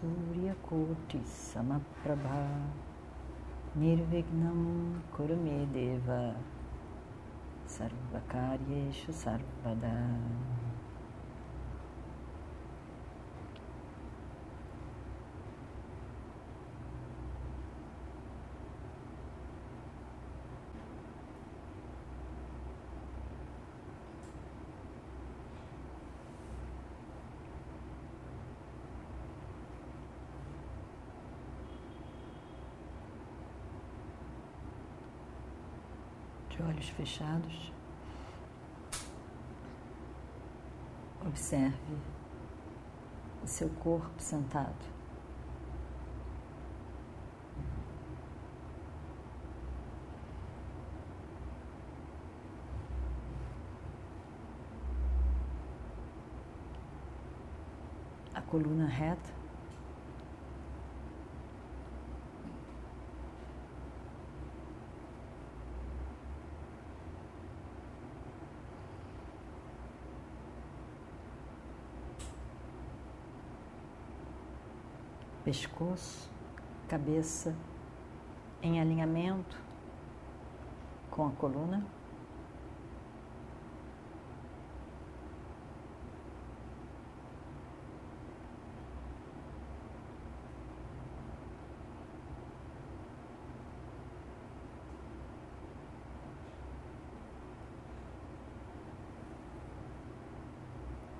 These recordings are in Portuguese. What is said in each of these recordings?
सूर्यकोटिसमप्रभा। निर्विघ्नं कुरु मे देव। सर्वकार्येषु सर्वदा। De olhos fechados, observe o seu corpo sentado. A coluna reta. Pescoço, cabeça em alinhamento com a coluna.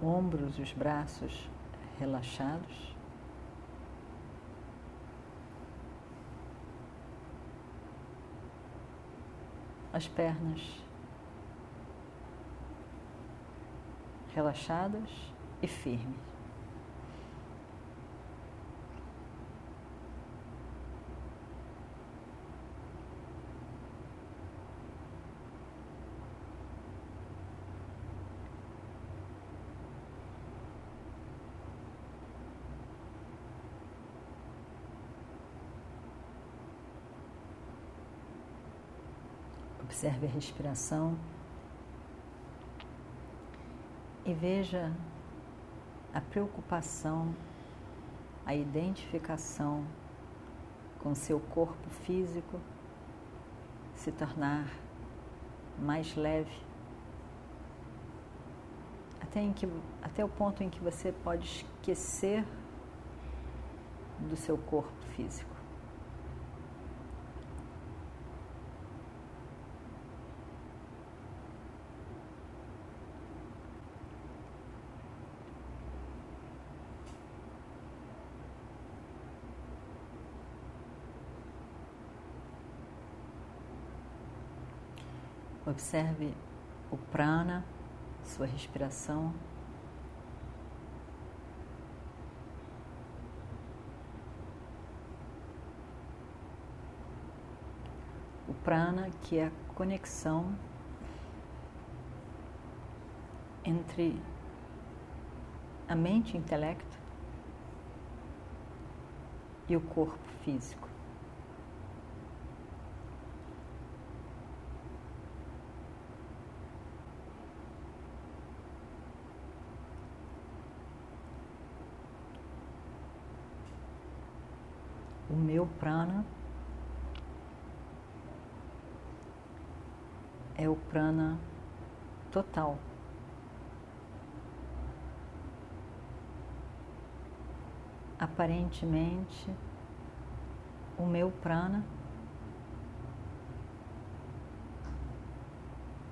Ombros e os braços relaxados. As pernas relaxadas e firmes. Observe a respiração e veja a preocupação, a identificação com seu corpo físico se tornar mais leve, até, em que, até o ponto em que você pode esquecer do seu corpo físico. Observe o prana, sua respiração. O prana, que é a conexão entre a mente e o intelecto e o corpo físico. O meu prana é o prana total. Aparentemente, o meu prana,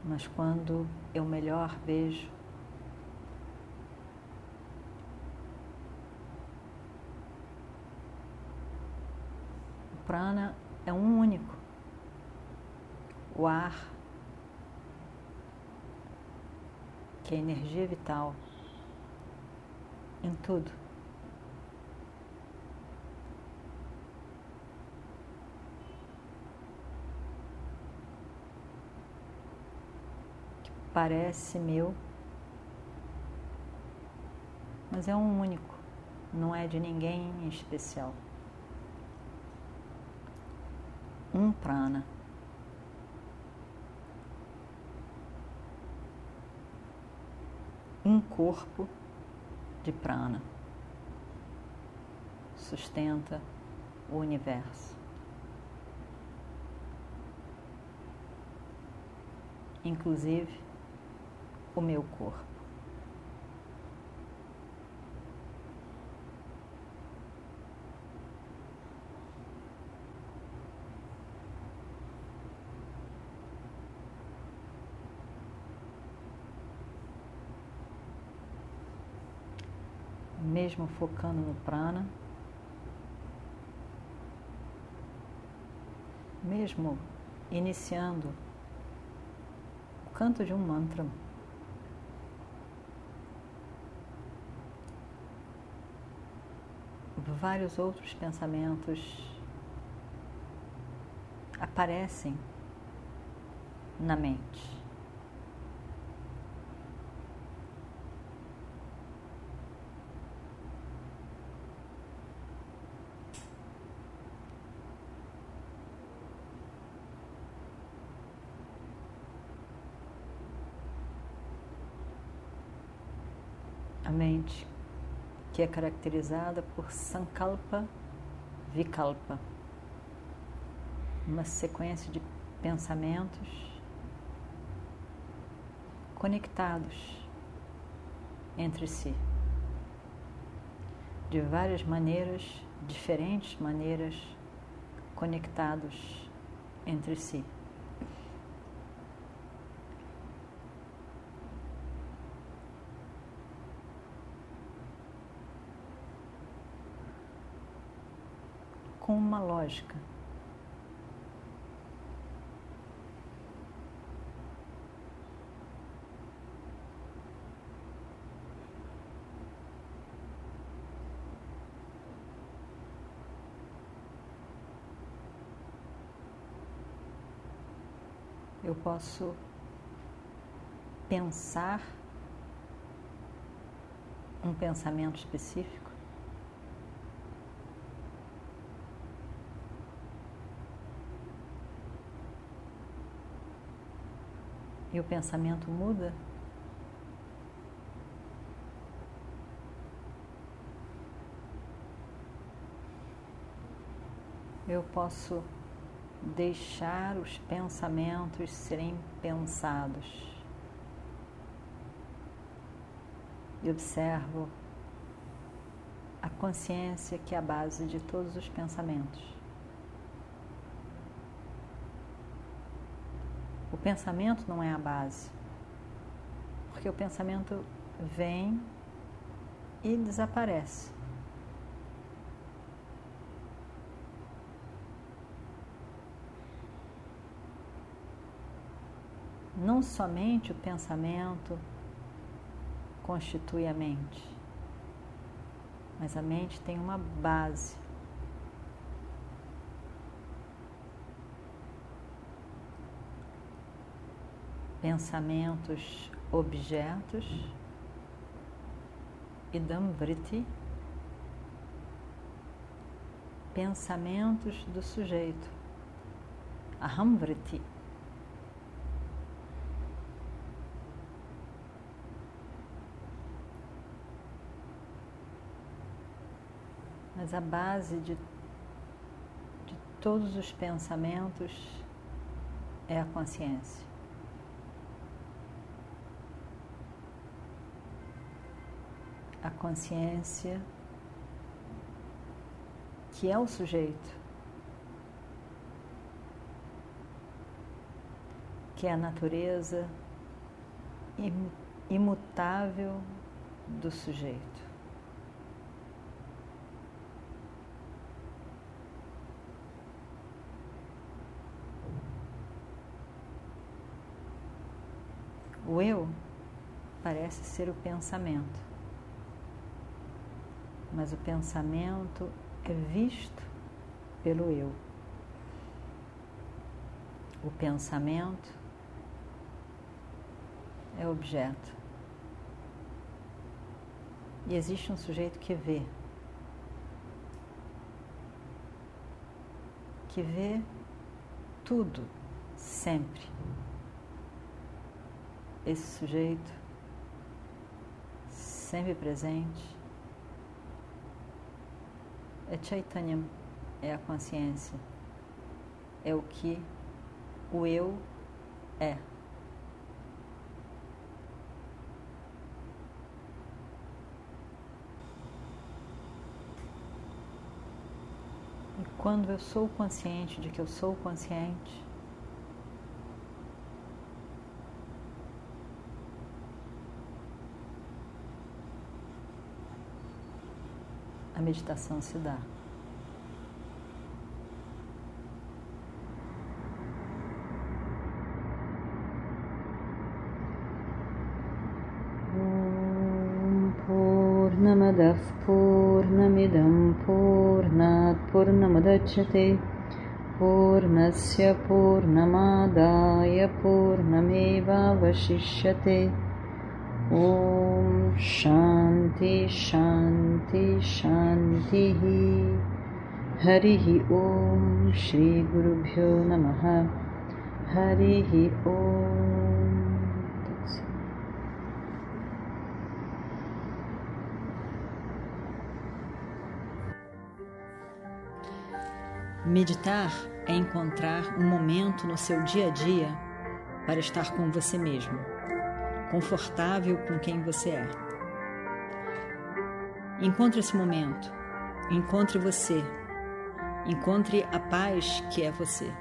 mas quando eu melhor vejo prana é um único. O ar, que é energia vital em tudo. que Parece meu, mas é um único, não é de ninguém em especial. Um prana. Um corpo de prana sustenta o universo. inclusive o meu corpo. Mesmo focando no prana, mesmo iniciando canto de um mantra. Vários outros pensamentos aparecem na mente. A mente, que é caracterizada por Sankalpa Vikalpa, uma sequência de pensamentos conectados entre si, de várias maneiras, diferentes maneiras, conectados entre si. Com uma lógica. Eu posso pensar um pensamento específico e o pensamento muda, eu posso deixar os pensamentos serem pensados. E observo a consciência que é a base de todos os pensamentos. O pensamento não é a base, porque o pensamento vem e desaparece. Não somente o pensamento constitui a mente, mas a mente tem uma base. Pensamentos, objetos e Damvriti, pensamentos do sujeito, Ahamvriti. Mas a base de, de todos os pensamentos é a consciência. a consciência que é o sujeito, que é a natureza imutável do sujeito. O eu parece ser o pensamento mas o pensamento é visto pelo eu. O pensamento é objeto. E existe um sujeito que vê. Que vê tudo, sempre. Esse sujeito, sempre presente, é Chaitanya, é a consciência, é o que o eu é. E quando eu sou consciente de que eu sou consciente, a meditação se dá. पूर्णमदः पूर्णमिदं पूर्णात् पूर्णमुदच्छते पूर्णस्य पूर्णमादाय पूर्णमेवावशिष्यते Om Shanti Shanti Shanti Harihi Om Shri Guru Bhyo Namaha Harihi Om. Meditar é encontrar um momento no seu dia a dia para estar com você mesmo confortável com quem você é. Encontre esse momento, encontre você, encontre a paz que é você.